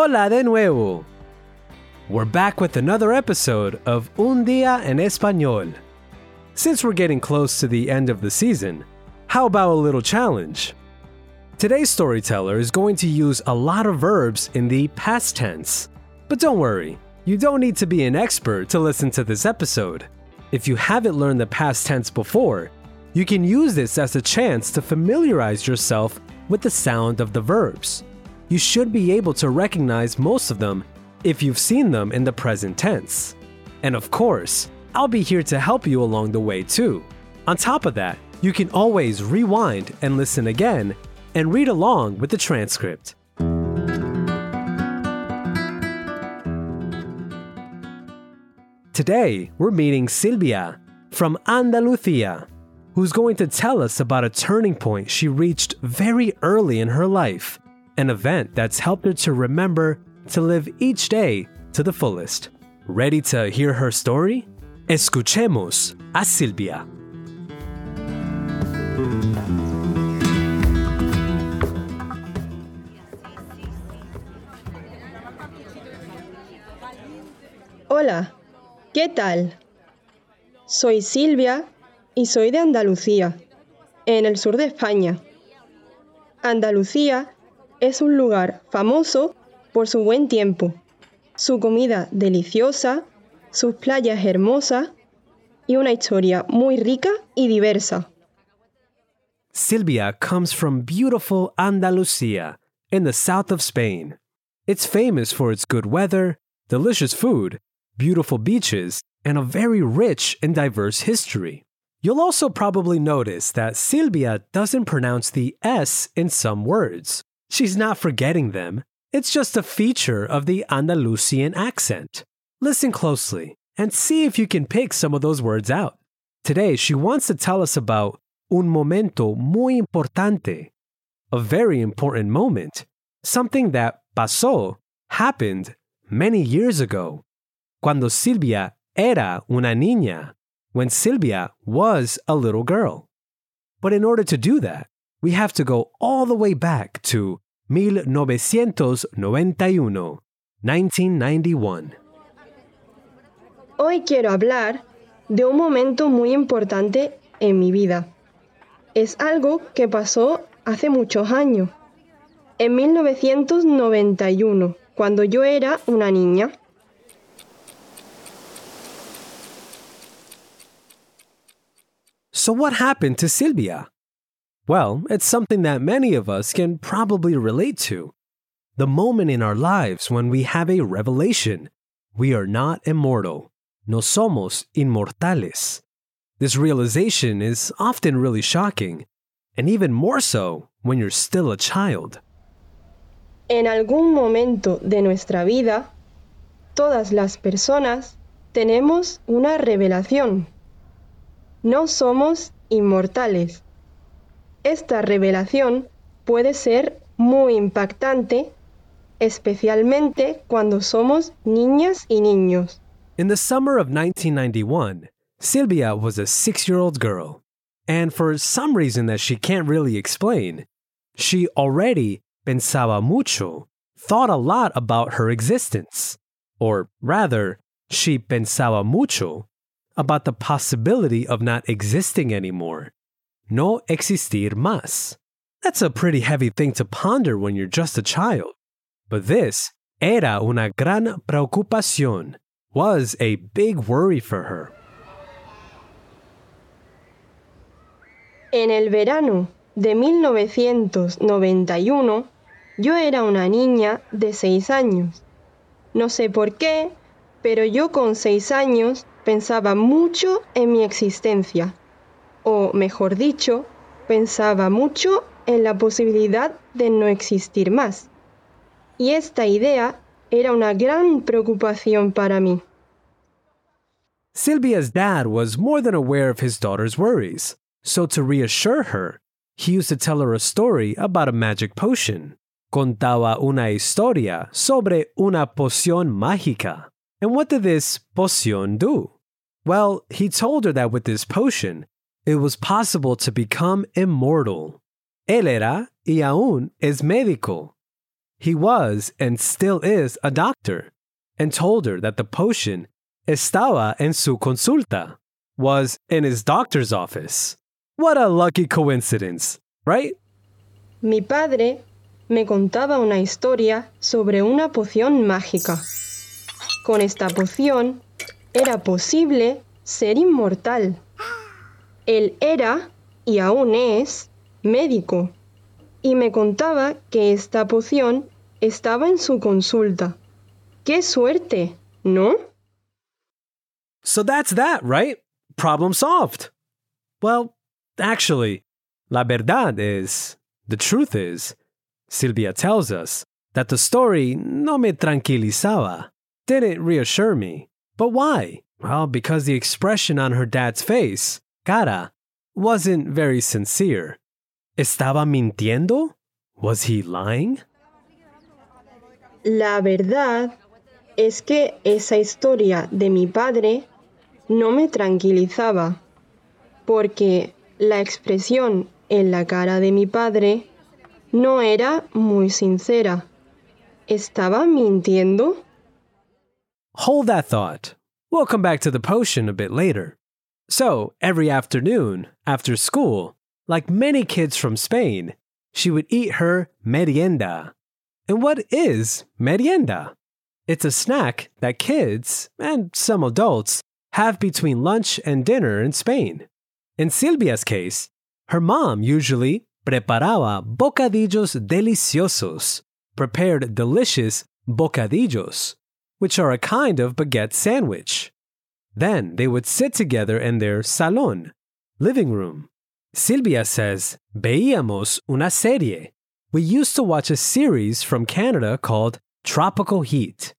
Hola de nuevo! We're back with another episode of Un Día en Español. Since we're getting close to the end of the season, how about a little challenge? Today's storyteller is going to use a lot of verbs in the past tense. But don't worry, you don't need to be an expert to listen to this episode. If you haven't learned the past tense before, you can use this as a chance to familiarize yourself with the sound of the verbs. You should be able to recognize most of them if you've seen them in the present tense. And of course, I'll be here to help you along the way too. On top of that, you can always rewind and listen again and read along with the transcript. Today, we're meeting Silvia from Andalusia, who's going to tell us about a turning point she reached very early in her life, an event that's helped her to remember to live each day to the fullest. Ready to hear her story? Escuchemos a Silvia. Hola, ¿qué tal? Soy Silvia y soy de Andalucía, en el sur de España. Andalucía es un lugar famoso por su buen tiempo, su comida deliciosa, sus playas hermosas y una historia muy rica y diversa. Silvia comes from beautiful Andalusia in the south of Spain. It's famous for its good weather, delicious food, beautiful beaches, and a very rich and diverse history. You'll also probably notice that Silvia doesn't pronounce the S in some words. She's not forgetting them, it's just a feature of the Andalusian accent. Listen closely and see if you can pick some of those words out. Today, she wants to tell us about un momento muy importante, a very important moment, something that pasó, happened many years ago, cuando Silvia era una niña, when Silvia was a little girl. But in order to do that, we have to go all the way back to 1991, 1991. Hoy quiero hablar de un momento muy importante en mi vida. Es algo que pasó hace muchos años, en 1991, cuando yo era una niña. So, what happened to Silvia? Well, it's something that many of us can probably relate to. The moment in our lives when we have a revelation we are not immortal. No somos inmortales. This realization is often really shocking, and even more so when you're still a child. En algún momento de nuestra vida, todas las personas tenemos una revelación. No somos inmortales. Esta revelación puede ser muy impactante, especialmente cuando somos niñas y niños. In the summer of 1991, Silvia was a six year old girl, and for some reason that she can't really explain, she already pensaba mucho, thought a lot about her existence. Or rather, she pensaba mucho about the possibility of not existing anymore. No existir más. That's a pretty heavy thing to ponder when you're just a child. But this era una gran preocupación, was a big worry for her. En el verano de 1991, yo era una niña de seis años. No sé por qué, pero yo con seis años pensaba mucho en mi existencia. O mejor dicho, pensaba mucho en la posibilidad de no existir más. Y esta idea era una gran preocupación para mí. Silvia's dad was more than aware of his daughter's worries, so to reassure her, he used to tell her a story about a magic potion. Contaba una historia sobre una poción mágica. And what did this poción do? Well, he told her that with this potion, it was possible to become immortal. Él era y aún es médico. he was and still is a doctor, and told her that the potion estaba en su consulta, was in his doctor's office. What a lucky coincidence, right? Mi padre me contaba una historia sobre una poción mágica. Con esta poción era posible ser inmortal. Él era, y aún es, médico, y me contaba que esta poción estaba en su consulta. ¡Qué suerte! ¿No? So that's that, right? Problem solved. Well, actually, la verdad is, the truth is, Silvia tells us that the story no me tranquilizaba, didn't reassure me. But why? Well, because the expression on her dad's face, cara, wasn't very sincere. ¿Estaba mintiendo? Was he lying? La verdad es que esa historia de mi padre no me tranquilizaba, porque la expresión en la cara de mi padre no era muy sincera. ¿Estaba mintiendo? Hold that thought. We'll come back to the potion a bit later. So, every afternoon, after school, like many kids from Spain, she would eat her merienda. And what is merienda? It's a snack that kids, and some adults, have between lunch and dinner in Spain. In Silvia's case, her mom usually preparaba bocadillos deliciosos, prepared delicious bocadillos, which are a kind of baguette sandwich. Then they would sit together in their salon, living room. Silvia says, Veíamos una serie. We used to watch a series from Canada called Tropical Heat.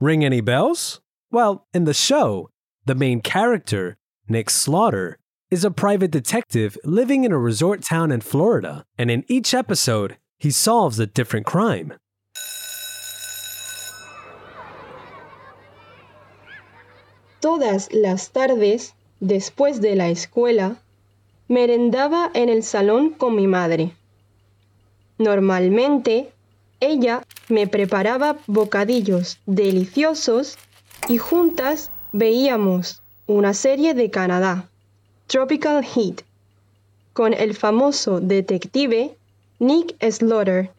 Ring any bells? Well, in the show, the main character, Nick Slaughter, is a private detective living in a resort town in Florida, and in each episode, he solves a different crime. Todas las tardes, después de la escuela, merendaba en el salón con mi madre. Normalmente, ella me preparaba bocadillos deliciosos y juntas veíamos una serie de Canadá, Tropical Heat, con el famoso detective Nick Slaughter.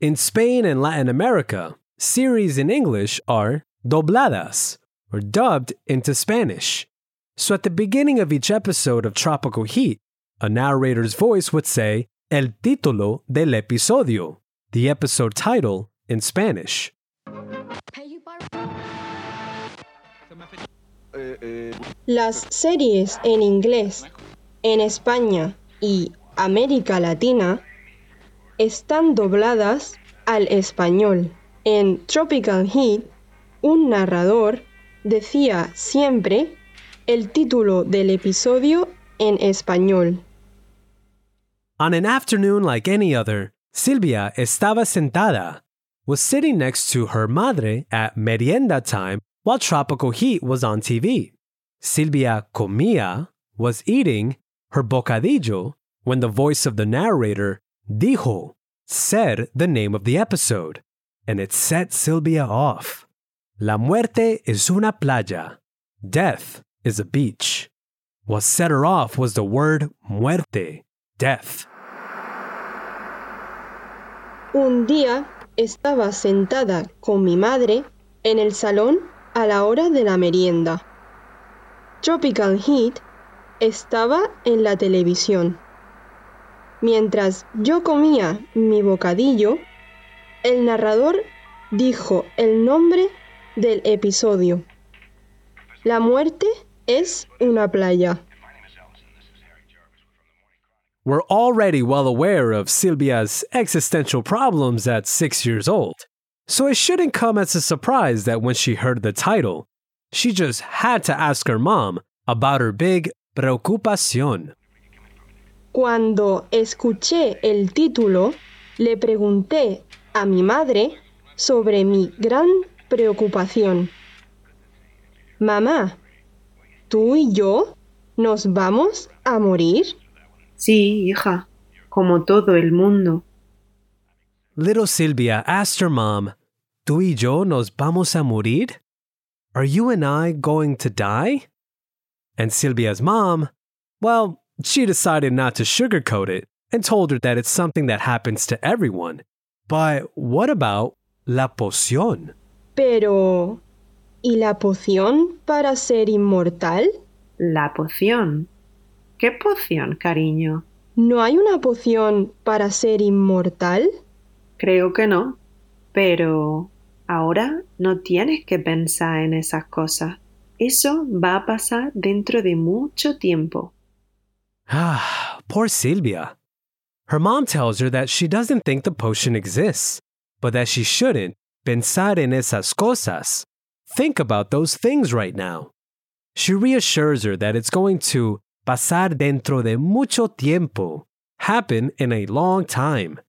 In Spain and Latin America, series in English are dobladas, or dubbed into Spanish. So at the beginning of each episode of Tropical Heat, a narrator's voice would say El título del episodio, the episode title in Spanish. Las series en inglés en España y América Latina están dobladas al español. En Tropical Heat, un narrador decía siempre el título del episodio en español. On an afternoon like any other, Silvia estaba sentada, was sitting next to her madre at merienda time while Tropical Heat was on TV. Silvia comía, was eating her bocadillo when the voice of the narrator, dijo, said the name of the episode, and it set Silvia off. La muerte es una playa. Death is a beach. What set her off was the word muerte, death. Un día estaba sentada con mi madre en el salón a la hora de la merienda. Tropical Heat estaba en la televisión. Mientras yo comía mi bocadillo, el narrador dijo el nombre del episodio. La muerte es una playa. We're already well aware of Silvia's existential problems at six years old, so it shouldn't come as a surprise that when she heard the title, she just had to ask her mom about her big preocupación. Cuando escuché el título, le pregunté a mi madre sobre mi gran preocupación. Mamá, ¿tú y yo nos vamos a morir? Sí, hija, como todo el mundo. little Silvia asked her mom, ¿Tú y yo nos vamos a morir? Are you and I going to die? And Silvia's mom, well, she decided not to sugarcoat it and told her that it's something that happens to everyone. But what about la poción? Pero, ¿y la poción para ser inmortal? La poción. ¿Qué poción, cariño? ¿No hay una poción para ser inmortal? Creo que no. Pero ahora no tienes que pensar en esas cosas. Eso va a pasar dentro de mucho tiempo. Ah, poor Silvia. Her mom tells her that she doesn't think the potion exists, but that she shouldn't pensar en esas cosas. Think about those things right now. She reassures her that it's going to pasar dentro de mucho tiempo, happen in a long time.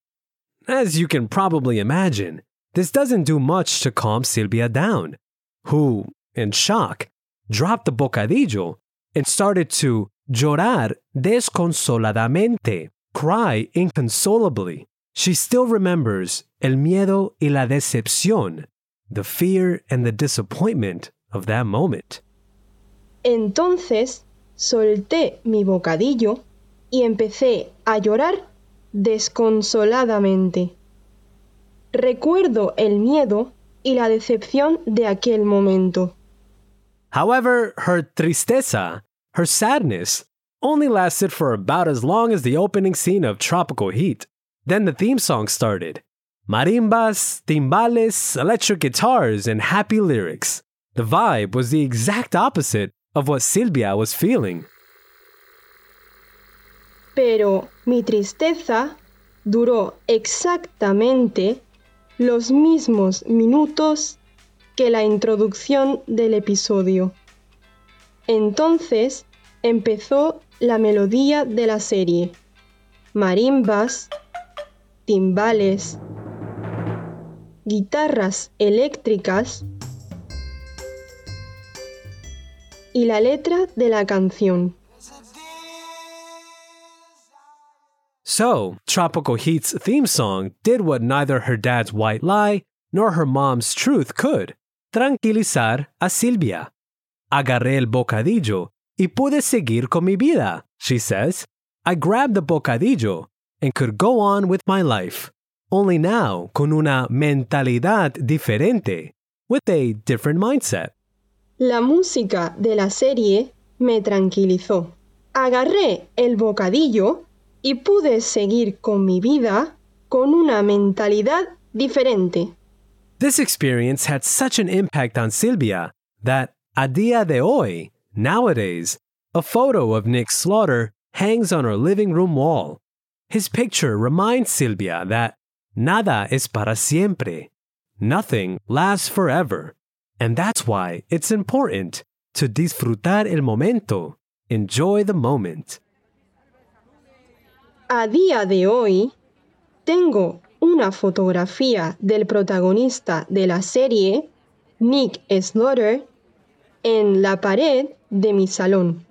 As you can probably imagine, this doesn't do much to calm Silvia down, who, in shock, dropped the bocadillo and started to llorar desconsoladamente, cry inconsolably. She still remembers el miedo y la decepción, the fear and the disappointment of that moment. Entonces solté mi bocadillo y empecé a llorar desconsoladamente. Recuerdo el miedo y la decepción de aquel momento. However, her tristeza, her sadness, only lasted for about as long as the opening scene of Tropical Heat. Then the theme song started. Marimbas, timbales, electric guitars, and happy lyrics. The vibe was the exact opposite of what Silvia was feeling. Pero mi tristeza duró exactamente los mismos minutos que la introducción del episodio. Entonces empezó la melodía de la serie. Marimbas, timbales, guitarras eléctricas y la letra de la canción. So, Tropical Heat's theme song did what neither her dad's white lie nor her mom's truth could tranquilizar a Silvia. Agarré el bocadillo y pude seguir con mi vida, she says. I grabbed the bocadillo and could go on with my life, only now con una mentalidad diferente, with a different mindset. La música de la serie me tranquilizó. Agarré el bocadillo y pude seguir con mi vida con una mentalidad diferente. This experience had such an impact on Silvia that a día de hoy, nowadays, a photo of Nick Slaughter hangs on her living room wall. His picture reminds Silvia that nada es para siempre, nothing lasts forever, and that's why it's important to disfrutar el momento, enjoy the moment. A día de hoy, tengo una fotografía del protagonista de la serie, Nick Slaughter, en la pared de mi salón.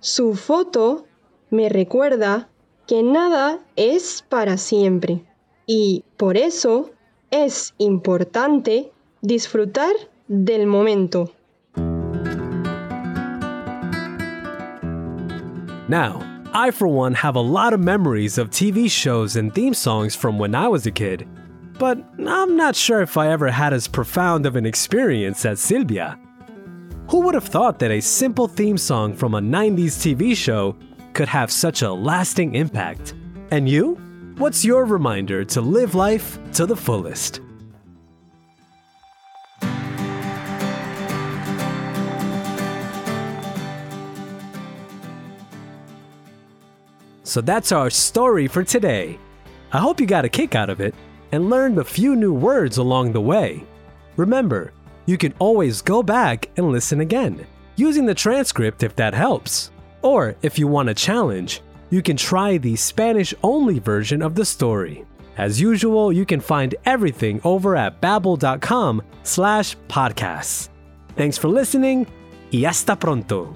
Su foto me recuerda que nada es para siempre y por eso es importante disfrutar del momento. Now, I, for one, have a lot of memories of TV shows and theme songs from when I was a kid, but I'm not sure if I ever had as profound of an experience as Silvia. Who would have thought that a simple theme song from a 90s TV show could have such a lasting impact? And you? What's your reminder to live life to the fullest? So that's our story for today. I hope you got a kick out of it and learned a few new words along the way. Remember, you can always go back and listen again, using the transcript if that helps. Or if you want a challenge, you can try the Spanish only version of the story. As usual, you can find everything over at babbel.com slash podcasts. Thanks for listening y hasta pronto.